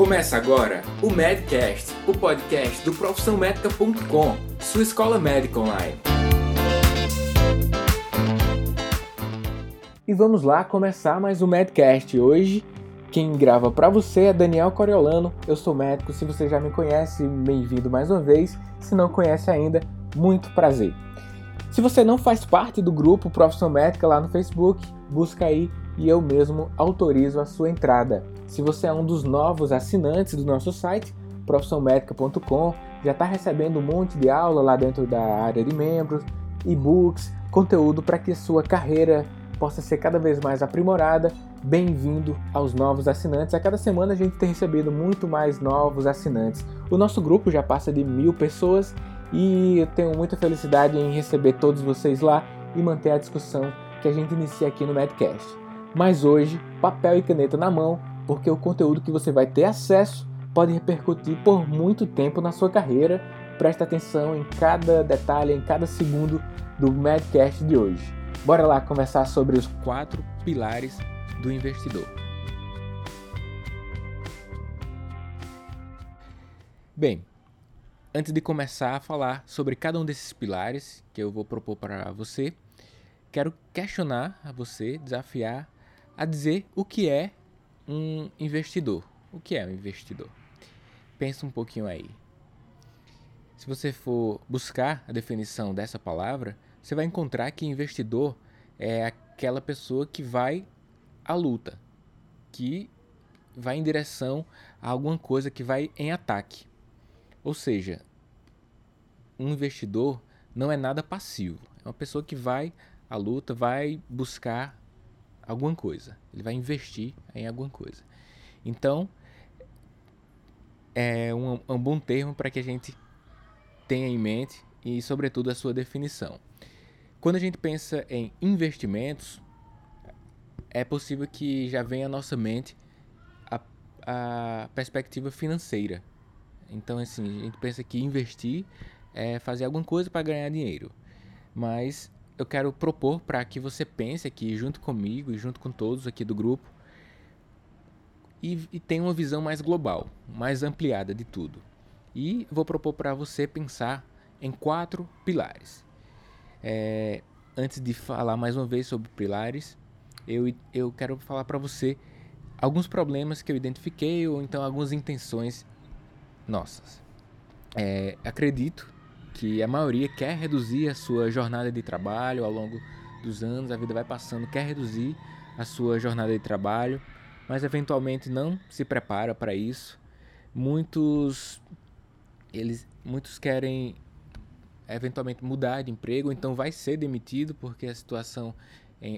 Começa agora o Medcast, o podcast do profissãomédica.com, sua escola médica online. E vamos lá começar mais um Medcast. Hoje, quem grava para você é Daniel Coriolano. Eu sou médico. Se você já me conhece, bem-vindo mais uma vez. Se não conhece ainda, muito prazer. Se você não faz parte do grupo Profissão Médica lá no Facebook, busca aí e eu mesmo autorizo a sua entrada. Se você é um dos novos assinantes do nosso site, profissãomédica.com, já está recebendo um monte de aula lá dentro da área de membros, e-books, conteúdo para que sua carreira possa ser cada vez mais aprimorada. Bem-vindo aos novos assinantes. A cada semana a gente tem recebido muito mais novos assinantes. O nosso grupo já passa de mil pessoas e eu tenho muita felicidade em receber todos vocês lá e manter a discussão que a gente inicia aqui no Medcast. Mas hoje, papel e caneta na mão, porque o conteúdo que você vai ter acesso pode repercutir por muito tempo na sua carreira. Presta atenção em cada detalhe, em cada segundo do Medcast de hoje. Bora lá conversar sobre os quatro pilares do investidor. Bem, Antes de começar a falar sobre cada um desses pilares que eu vou propor para você, quero questionar a você, desafiar a dizer o que é um investidor. O que é um investidor? Pensa um pouquinho aí. Se você for buscar a definição dessa palavra, você vai encontrar que investidor é aquela pessoa que vai à luta, que vai em direção a alguma coisa que vai em ataque. Ou seja, um investidor não é nada passivo. É uma pessoa que vai à luta, vai buscar alguma coisa. Ele vai investir em alguma coisa. Então, é um, um bom termo para que a gente tenha em mente e, sobretudo, a sua definição. Quando a gente pensa em investimentos, é possível que já venha à nossa mente a, a perspectiva financeira. Então, assim, a gente pensa que investir é fazer alguma coisa para ganhar dinheiro. Mas eu quero propor para que você pense aqui junto comigo e junto com todos aqui do grupo e, e tenha uma visão mais global, mais ampliada de tudo. E vou propor para você pensar em quatro pilares. É, antes de falar mais uma vez sobre pilares, eu, eu quero falar para você alguns problemas que eu identifiquei ou então algumas intenções nossas. É, acredito que a maioria quer reduzir a sua jornada de trabalho ao longo dos anos, a vida vai passando, quer reduzir a sua jornada de trabalho, mas eventualmente não se prepara para isso. Muitos eles muitos querem eventualmente mudar de emprego, então vai ser demitido porque a situação,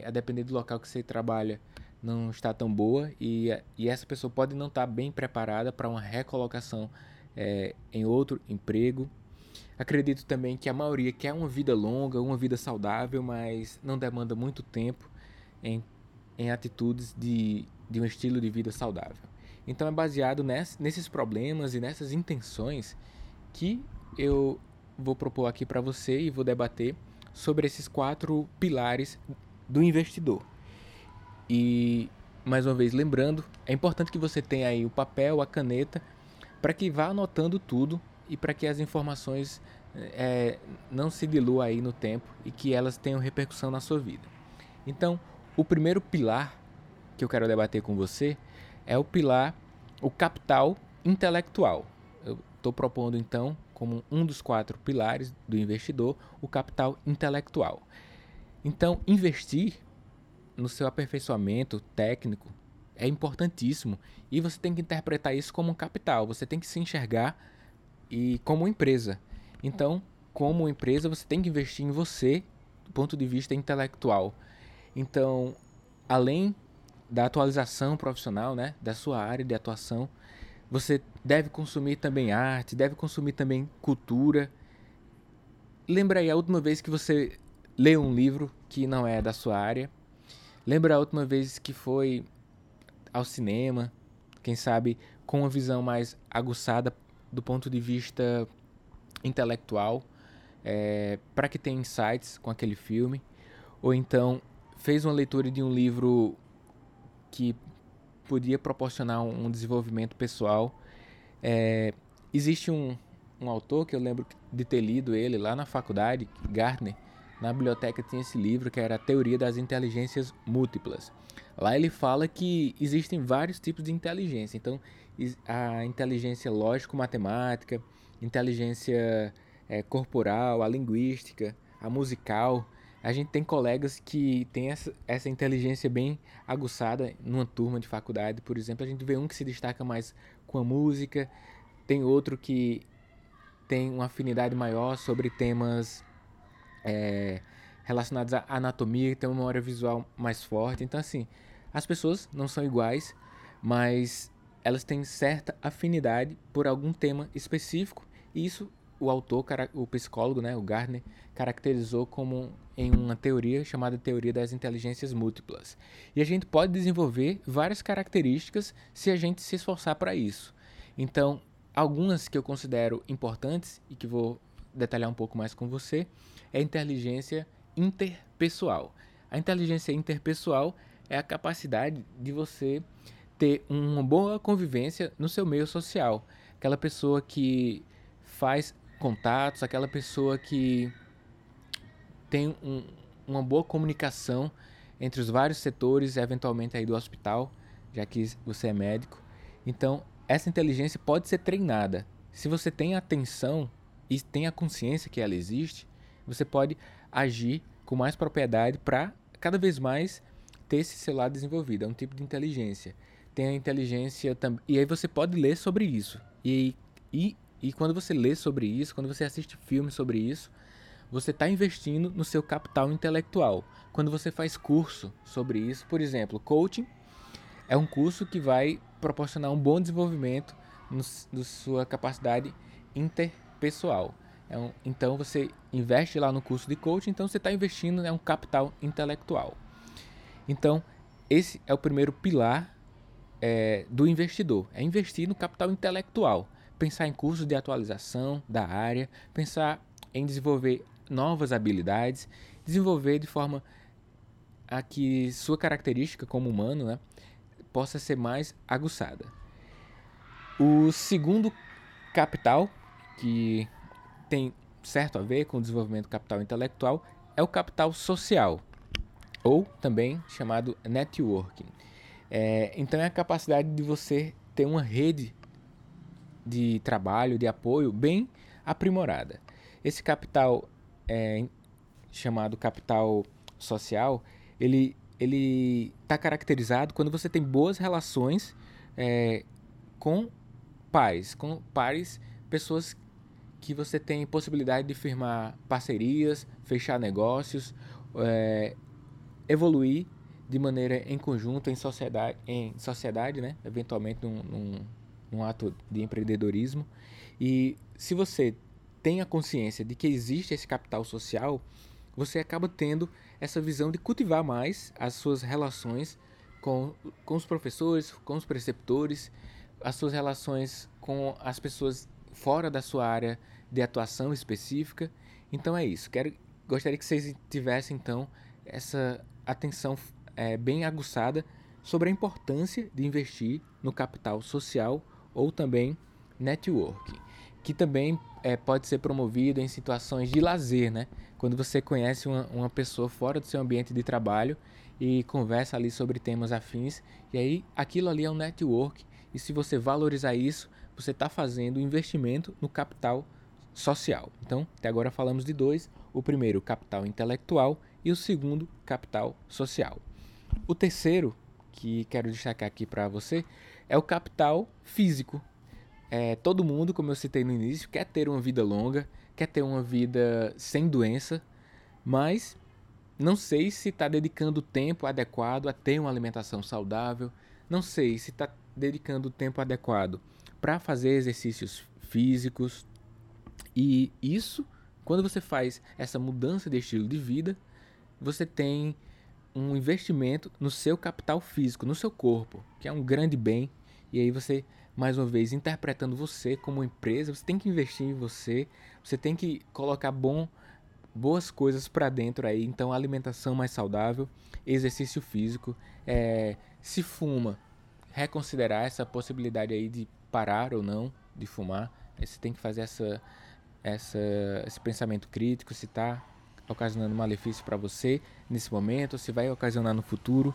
a depender do local que você trabalha, não está tão boa e, e essa pessoa pode não estar bem preparada para uma recolocação é, em outro emprego. Acredito também que a maioria quer uma vida longa, uma vida saudável, mas não demanda muito tempo em, em atitudes de, de um estilo de vida saudável. Então é baseado ness, nesses problemas e nessas intenções que eu vou propor aqui para você e vou debater sobre esses quatro pilares do investidor. E mais uma vez lembrando, é importante que você tenha aí o papel, a caneta, para que vá anotando tudo e para que as informações é, não se diluam aí no tempo e que elas tenham repercussão na sua vida. Então, o primeiro pilar que eu quero debater com você é o pilar, o capital intelectual. Eu estou propondo então, como um dos quatro pilares do investidor, o capital intelectual. Então, investir no seu aperfeiçoamento técnico é importantíssimo e você tem que interpretar isso como um capital. Você tem que se enxergar e como empresa. Então, como empresa, você tem que investir em você do ponto de vista intelectual. Então, além da atualização profissional, né, da sua área de atuação, você deve consumir também arte, deve consumir também cultura. Lembra aí a última vez que você leu um livro que não é da sua área? Lembra a última vez que foi ao cinema, quem sabe com uma visão mais aguçada do ponto de vista intelectual, é, para que tenha insights com aquele filme, ou então fez uma leitura de um livro que podia proporcionar um, desenvolvimento pessoal. É, existe um, um autor que eu lembro de ter lido ele lá na faculdade, Gardner, na biblioteca tinha esse livro que era a Teoria das Inteligências Múltiplas. Lá ele fala que existem vários tipos de inteligência. Então, a inteligência lógico-matemática, inteligência é, corporal, a linguística, a musical. A gente tem colegas que têm essa, essa inteligência bem aguçada numa turma de faculdade, por exemplo. A gente vê um que se destaca mais com a música, tem outro que tem uma afinidade maior sobre temas é, relacionados à anatomia, tem uma memória visual mais forte. Então, assim, as pessoas não são iguais, mas elas têm certa afinidade por algum tema específico. E isso o autor, o psicólogo, né, o Gardner, caracterizou como em uma teoria chamada teoria das inteligências múltiplas. E a gente pode desenvolver várias características se a gente se esforçar para isso. Então, algumas que eu considero importantes e que vou detalhar um pouco mais com você é a inteligência interpessoal. A inteligência interpessoal é a capacidade de você ter uma boa convivência no seu meio social. Aquela pessoa que faz contatos, aquela pessoa que tem um, uma boa comunicação entre os vários setores, eventualmente aí do hospital, já que você é médico. Então, essa inteligência pode ser treinada. Se você tem atenção e tem a consciência que ela existe, você pode agir com mais propriedade para cada vez mais ter esse lado desenvolvido. É um tipo de inteligência. Tem a inteligência também. E aí você pode ler sobre isso. E, e, e quando você lê sobre isso, quando você assiste filmes sobre isso, você está investindo no seu capital intelectual. Quando você faz curso sobre isso, por exemplo, coaching é um curso que vai proporcionar um bom desenvolvimento na sua capacidade interpessoal. É um, então você investe lá no curso de coaching, então você está investindo em né, um capital intelectual. Então, esse é o primeiro pilar é, do investidor, é investir no capital intelectual, pensar em cursos de atualização da área, pensar em desenvolver novas habilidades, desenvolver de forma a que sua característica como humano né, possa ser mais aguçada. O segundo capital que tem certo a ver com o desenvolvimento do capital intelectual é o capital social, ou também chamado networking. É, então é a capacidade de você ter uma rede de trabalho, de apoio bem aprimorada. Esse capital é, chamado capital social, ele ele está caracterizado quando você tem boas relações é, com pares, com pares, pessoas que você tem possibilidade de firmar parcerias, fechar negócios, é, evoluir de maneira em conjunto, em sociedade, em sociedade né? eventualmente num, num, num ato de empreendedorismo. E se você tem a consciência de que existe esse capital social, você acaba tendo essa visão de cultivar mais as suas relações com, com os professores, com os preceptores, as suas relações com as pessoas fora da sua área de atuação específica. Então é isso. Quero, gostaria que vocês tivessem então essa atenção é, bem aguçada sobre a importância de investir no capital social ou também networking, que também é, pode ser promovido em situações de lazer, né? Quando você conhece uma, uma pessoa fora do seu ambiente de trabalho e conversa ali sobre temas afins, e aí aquilo ali é um network, e se você valorizar isso, você está fazendo investimento no capital social. Então, até agora falamos de dois: o primeiro, capital intelectual, e o segundo, capital social. O terceiro, que quero destacar aqui para você, é o capital físico. É, todo mundo, como eu citei no início, quer ter uma vida longa, quer ter uma vida sem doença, mas não sei se está dedicando o tempo adequado a ter uma alimentação saudável, não sei se está dedicando o tempo adequado para fazer exercícios físicos. E isso, quando você faz essa mudança de estilo de vida, você tem um investimento no seu capital físico, no seu corpo, que é um grande bem. E aí você, mais uma vez, interpretando você como empresa, você tem que investir em você, você tem que colocar bom, boas coisas para dentro aí. Então, alimentação mais saudável, exercício físico, é, se fuma, reconsiderar essa possibilidade aí de parar ou não de fumar. Você tem que fazer essa, essa, esse pensamento crítico, se está ocasionando malefício para você nesse momento, se vai ocasionar no futuro.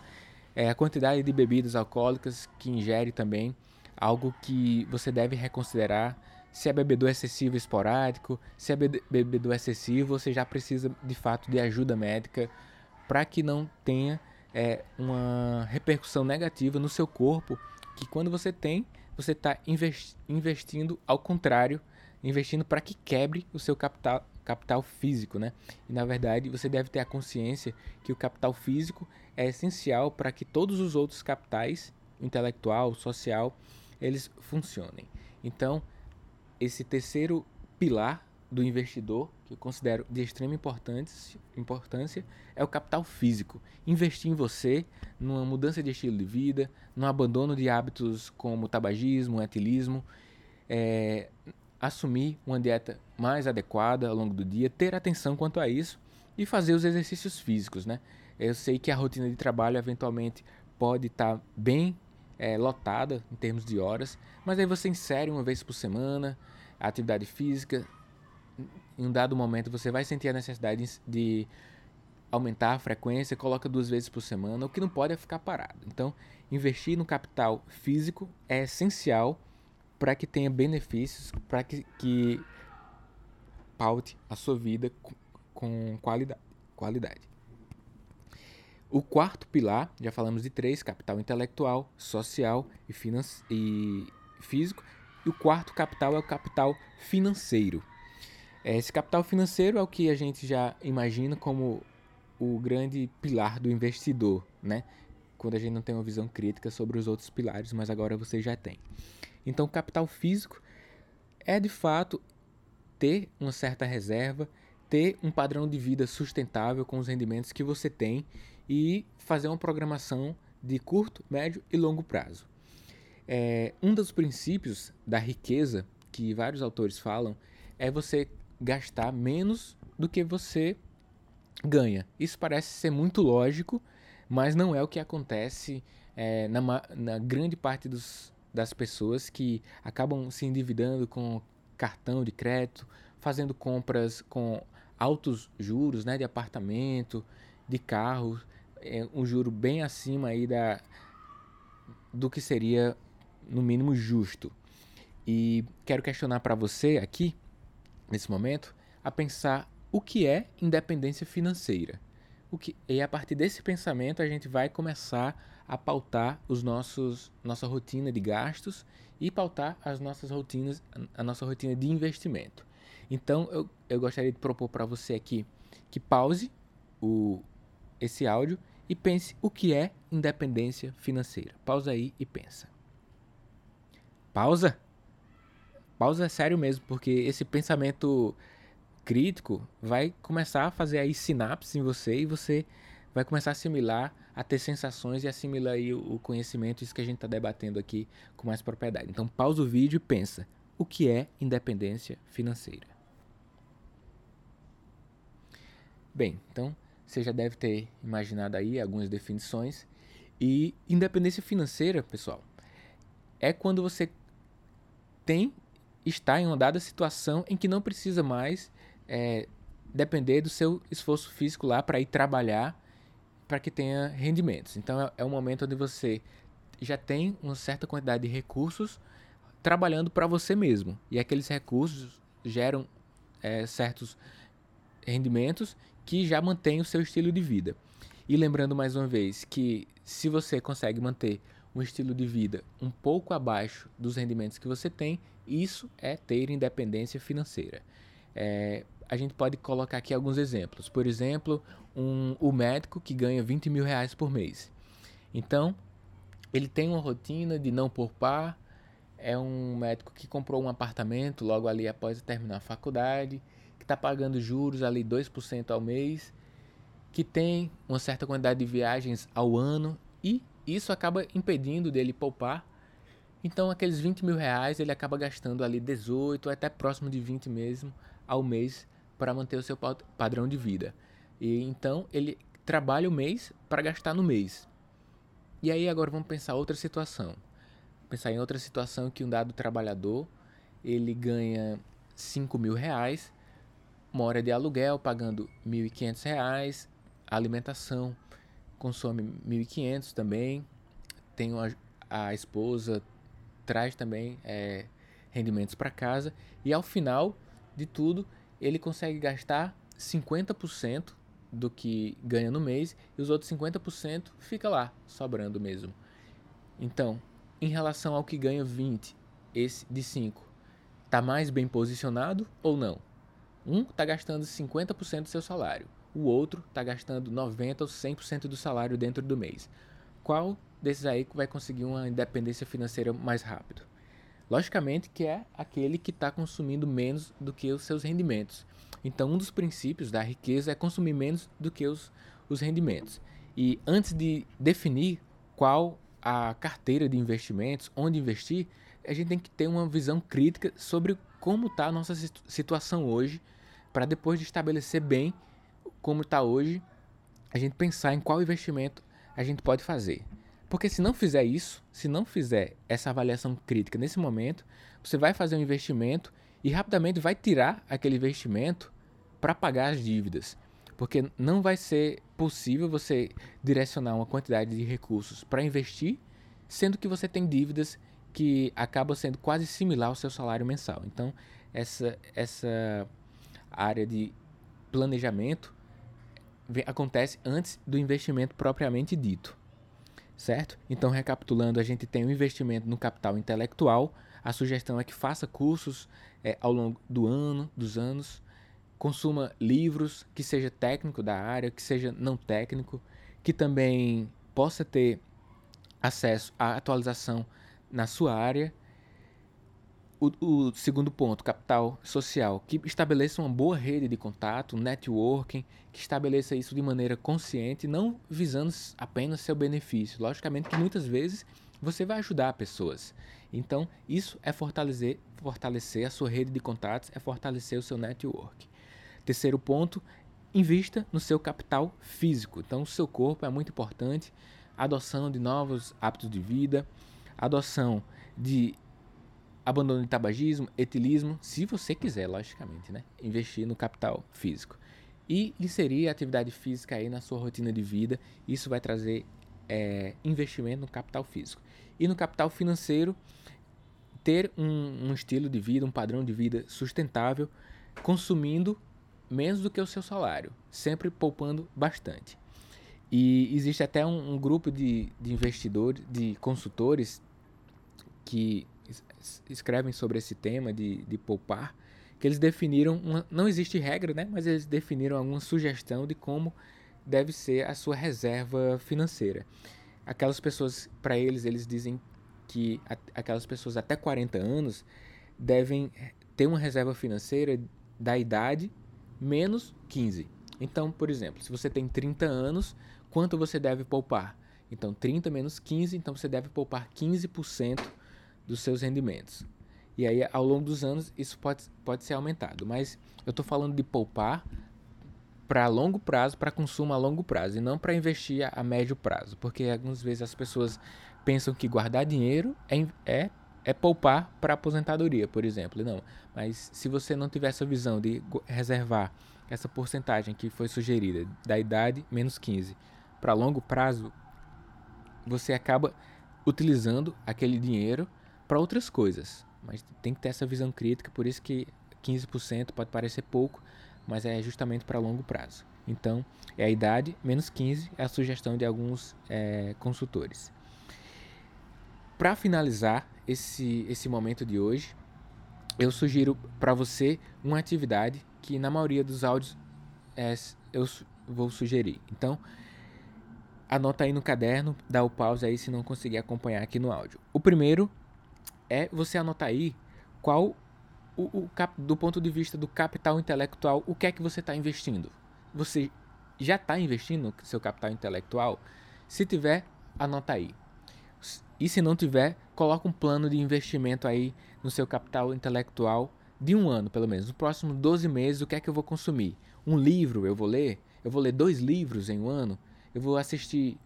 É, a quantidade de bebidas alcoólicas que ingere também, algo que você deve reconsiderar. Se é bebedor excessivo esporádico, se é bebedor excessivo, você já precisa de fato de ajuda médica para que não tenha é, uma repercussão negativa no seu corpo, que quando você tem, você está investindo ao contrário, investindo para que quebre o seu capital, capital físico, né? E na verdade você deve ter a consciência que o capital físico é essencial para que todos os outros capitais, intelectual, social, eles funcionem. Então, esse terceiro pilar do investidor, que eu considero de extrema importância, é o capital físico. Investir em você, numa mudança de estilo de vida, no abandono de hábitos como tabagismo, etilismo, é, assumir uma dieta mais adequada ao longo do dia, ter atenção quanto a isso e fazer os exercícios físicos, né? Eu sei que a rotina de trabalho eventualmente pode estar tá bem é, lotada em termos de horas, mas aí você insere uma vez por semana a atividade física. Em um dado momento você vai sentir a necessidade de aumentar a frequência, coloca duas vezes por semana. O que não pode é ficar parado. Então, investir no capital físico é essencial para que tenha benefícios, para que, que paute a sua vida com, com qualidade, qualidade. O quarto pilar, já falamos de três: capital intelectual, social e, e físico. E o quarto capital é o capital financeiro. Esse capital financeiro é o que a gente já imagina como o grande pilar do investidor, né? Quando a gente não tem uma visão crítica sobre os outros pilares, mas agora você já tem. Então, capital físico é de fato ter uma certa reserva, ter um padrão de vida sustentável com os rendimentos que você tem e fazer uma programação de curto, médio e longo prazo. É, um dos princípios da riqueza que vários autores falam é você gastar menos do que você ganha. Isso parece ser muito lógico, mas não é o que acontece é, na, na grande parte dos, das pessoas que acabam se endividando com cartão de crédito, fazendo compras com altos juros, né, de apartamento, de carro, é um juro bem acima aí da do que seria no mínimo justo. E quero questionar para você aqui nesse momento a pensar o que é independência financeira. O que, e a partir desse pensamento a gente vai começar a pautar os nossos nossa rotina de gastos e pautar as nossas rotinas a nossa rotina de investimento. Então eu, eu gostaria de propor para você aqui que pause o esse áudio e pense o que é independência financeira. Pausa aí e pensa. Pausa? Pausa é sério mesmo, porque esse pensamento crítico vai começar a fazer aí sinapses em você e você vai começar a assimilar, a ter sensações e assimilar aí o conhecimento, isso que a gente está debatendo aqui com mais propriedade. Então pausa o vídeo e pensa, o que é independência financeira? Bem, então você já deve ter imaginado aí algumas definições. E independência financeira, pessoal, é quando você tem está em uma dada situação em que não precisa mais é, depender do seu esforço físico lá para ir trabalhar para que tenha rendimentos. Então é, é um momento onde você já tem uma certa quantidade de recursos trabalhando para você mesmo. E aqueles recursos geram é, certos rendimentos que já mantêm o seu estilo de vida. E lembrando mais uma vez que se você consegue manter um estilo de vida um pouco abaixo dos rendimentos que você tem, isso é ter independência financeira. É, a gente pode colocar aqui alguns exemplos. Por exemplo, um, o médico que ganha 20 mil reais por mês. Então, ele tem uma rotina de não poupar, é um médico que comprou um apartamento logo ali após terminar a faculdade, que está pagando juros ali 2% ao mês, que tem uma certa quantidade de viagens ao ano e isso acaba impedindo dele poupar. Então, aqueles 20 mil reais ele acaba gastando ali 18, até próximo de 20 mesmo ao mês para manter o seu padrão de vida. E então ele trabalha o mês para gastar no mês. E aí agora vamos pensar outra situação. pensar em outra situação que um dado trabalhador ele ganha 5 mil reais, mora de aluguel pagando 1.500 reais, alimentação consome 1.500 também, tem a, a esposa traz também é, rendimentos para casa e ao final de tudo ele consegue gastar 50% do que ganha no mês e os outros 50% fica lá, sobrando mesmo. Então, em relação ao que ganha 20, esse de 5, está mais bem posicionado ou não? Um está gastando 50% do seu salário, o outro está gastando 90% ou 100% do salário dentro do mês. Qual desses aí vai conseguir uma independência financeira mais rápido? Logicamente que é aquele que está consumindo menos do que os seus rendimentos. Então, um dos princípios da riqueza é consumir menos do que os, os rendimentos. E antes de definir qual a carteira de investimentos, onde investir, a gente tem que ter uma visão crítica sobre como está a nossa situação hoje, para depois de estabelecer bem como está hoje, a gente pensar em qual investimento a gente pode fazer. Porque se não fizer isso, se não fizer essa avaliação crítica nesse momento, você vai fazer um investimento e rapidamente vai tirar aquele investimento para pagar as dívidas. Porque não vai ser possível você direcionar uma quantidade de recursos para investir, sendo que você tem dívidas que acabam sendo quase similar ao seu salário mensal. Então, essa, essa área de planejamento acontece antes do investimento propriamente dito certo? Então, recapitulando, a gente tem um investimento no capital intelectual. A sugestão é que faça cursos é, ao longo do ano, dos anos, consuma livros, que seja técnico da área, que seja não técnico, que também possa ter acesso à atualização na sua área o, o, segundo ponto, capital social, que estabeleça uma boa rede de contato, networking, que estabeleça isso de maneira consciente, não visando apenas seu benefício. Logicamente que muitas vezes você vai ajudar pessoas. Então, isso é fortalecer, fortalecer a sua rede de contatos, é fortalecer o seu network. Terceiro ponto, invista no seu capital físico. Então, o seu corpo é muito importante. Adoção de novos hábitos de vida, adoção de abandono de tabagismo, etilismo, se você quiser, logicamente, né? Investir no capital físico. E inserir atividade física aí na sua rotina de vida, isso vai trazer é, investimento no capital físico. E no capital financeiro, ter um, um estilo de vida, um padrão de vida sustentável, consumindo menos do que o seu salário, sempre poupando bastante. E existe até um, um grupo de, de investidores, de consultores, que escrevem sobre esse tema de, de poupar, que eles definiram, uma, não existe regra, né, mas eles definiram alguma sugestão de como deve ser a sua reserva financeira. Aquelas pessoas, para eles, eles dizem que aquelas pessoas até 40 anos devem ter uma reserva financeira da idade menos 15. Então, por exemplo, se você tem 30 anos, quanto você deve poupar? Então, 30 menos 15, então você deve poupar 15% dos seus rendimentos. E aí, ao longo dos anos, isso pode, pode ser aumentado. Mas eu estou falando de poupar para longo prazo, para consumo a longo prazo, e não para investir a, a, médio prazo. Porque algumas vezes as pessoas pensam que guardar dinheiro é, é, é poupar para aposentadoria, por exemplo. Não. Mas se você não tiver essa visão de reservar essa porcentagem que foi sugerida, da idade menos 15, para longo prazo, você acaba utilizando aquele dinheiro para outras coisas. Mas tem que ter essa visão crítica, por isso que 15% pode parecer pouco, mas é justamente para longo prazo. Então, é a idade menos 15 é a sugestão de alguns é, consultores. Para finalizar esse, esse momento de hoje, eu sugiro para você uma atividade que na maioria dos áudios é, eu vou sugerir. Então, anota aí no caderno, dá o pause aí se não conseguir acompanhar aqui no áudio. O primeiro é você anotar aí qual o, o cap, do ponto de vista do capital intelectual, o que é que você está investindo. Você já está investindo seu capital intelectual? Se tiver, anota aí. E se não tiver, coloca um plano de investimento aí no seu capital intelectual de um ano, pelo menos. Nos próximos 12 meses, o que é que eu vou consumir? Um livro eu vou ler? Eu vou ler dois livros em um ano? Eu vou assistir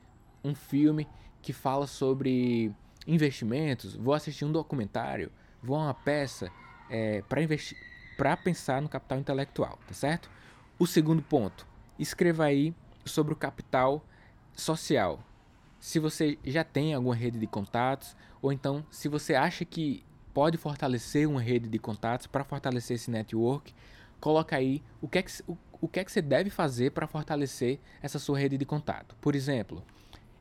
um filme que fala sobre investimentos, vou assistir um documentário, vou a uma peça é, para investir, para pensar no capital intelectual, tá certo? O segundo ponto, escreva aí sobre o capital social. Se você já tem alguma rede de contatos, ou então se você acha que pode fortalecer uma rede de contatos para fortalecer esse network, coloca aí o que é que, o, o que, é que você deve fazer para fortalecer essa sua rede de contato. Por exemplo,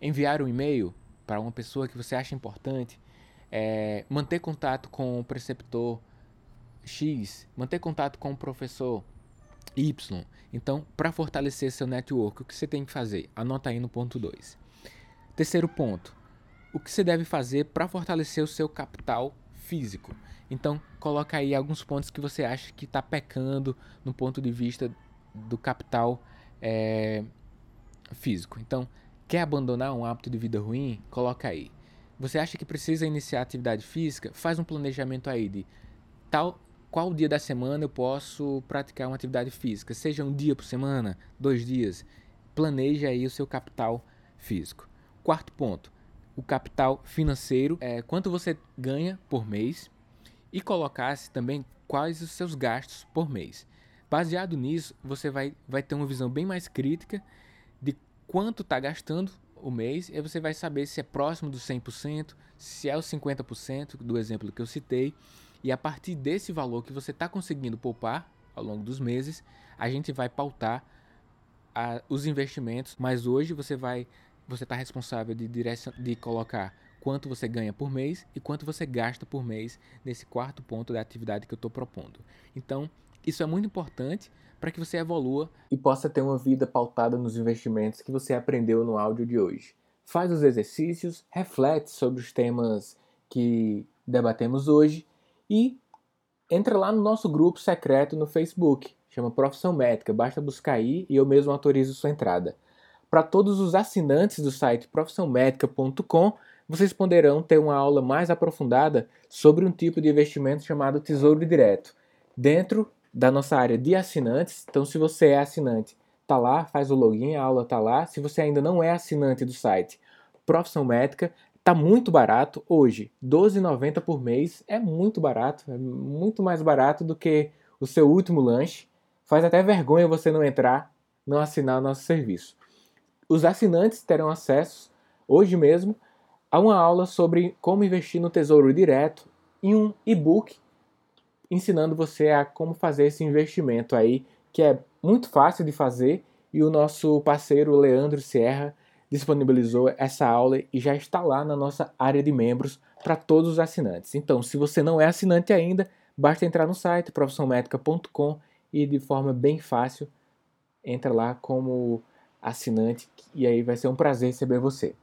enviar um e-mail para uma pessoa que você acha importante, é, manter contato com o preceptor X, manter contato com o professor Y. Então, para fortalecer seu network, o que você tem que fazer? Anota aí no ponto 2. Terceiro ponto, o que você deve fazer para fortalecer o seu capital físico. Então, coloca aí alguns pontos que você acha que está pecando no ponto de vista do capital é, físico. Então, quer abandonar um hábito de vida ruim? Coloca aí. Você acha que precisa iniciar atividade física? Faz um planejamento aí de tal qual dia da semana eu posso praticar uma atividade física, seja um dia por semana, dois dias. Planeje aí o seu capital físico. Quarto ponto, o capital financeiro, é quanto você ganha por mês e colocasse também quais os seus gastos por mês. Baseado nisso, você vai, vai ter uma visão bem mais crítica de quanto está gastando o mês e você vai saber se é próximo dos 100%, se é os 50% do exemplo que eu citei. E a partir desse valor que você está conseguindo poupar ao longo dos meses, a gente vai pautar a, os investimentos. Mas hoje você vai você está responsável de, direcion... de colocar quanto você ganha por mês e quanto você gasta por mês nesse quarto ponto da atividade que eu estou propondo. Então, isso é muito importante para que você evolua e possa ter uma vida pautada nos investimentos que você aprendeu no áudio de hoje. Faz os exercícios, reflete sobre os temas que debatemos hoje e entra lá no nosso grupo secreto no Facebook, chama Profissão Médica, basta buscar aí e eu mesmo autorizo sua entrada. Para todos os assinantes do site profissãomedica.com, vocês poderão ter uma aula mais aprofundada sobre um tipo de investimento chamado Tesouro Direto, dentro da nossa área de assinantes. Então, se você é assinante, tá lá, faz o login, a aula tá lá. Se você ainda não é assinante do site Profissão Médica, tá muito barato hoje. R$ 12,90 por mês é muito barato, é muito mais barato do que o seu último lanche. Faz até vergonha você não entrar, não assinar o nosso serviço. Os assinantes terão acesso, hoje mesmo, a uma aula sobre como investir no Tesouro Direto e um e-book ensinando você a como fazer esse investimento aí, que é muito fácil de fazer e o nosso parceiro Leandro Sierra disponibilizou essa aula e já está lá na nossa área de membros para todos os assinantes. Então, se você não é assinante ainda, basta entrar no site profissionalmedica.com e de forma bem fácil entra lá como assinante e aí vai ser um prazer receber você.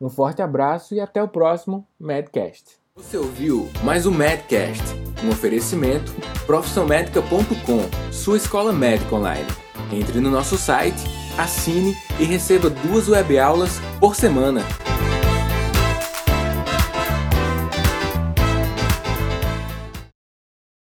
Um forte abraço e até o próximo Medcast. Você ouviu mais um Medcast, um oferecimento profissionalmedica.com, sua escola médica online. Entre no nosso site, assine e receba duas webaulas por semana.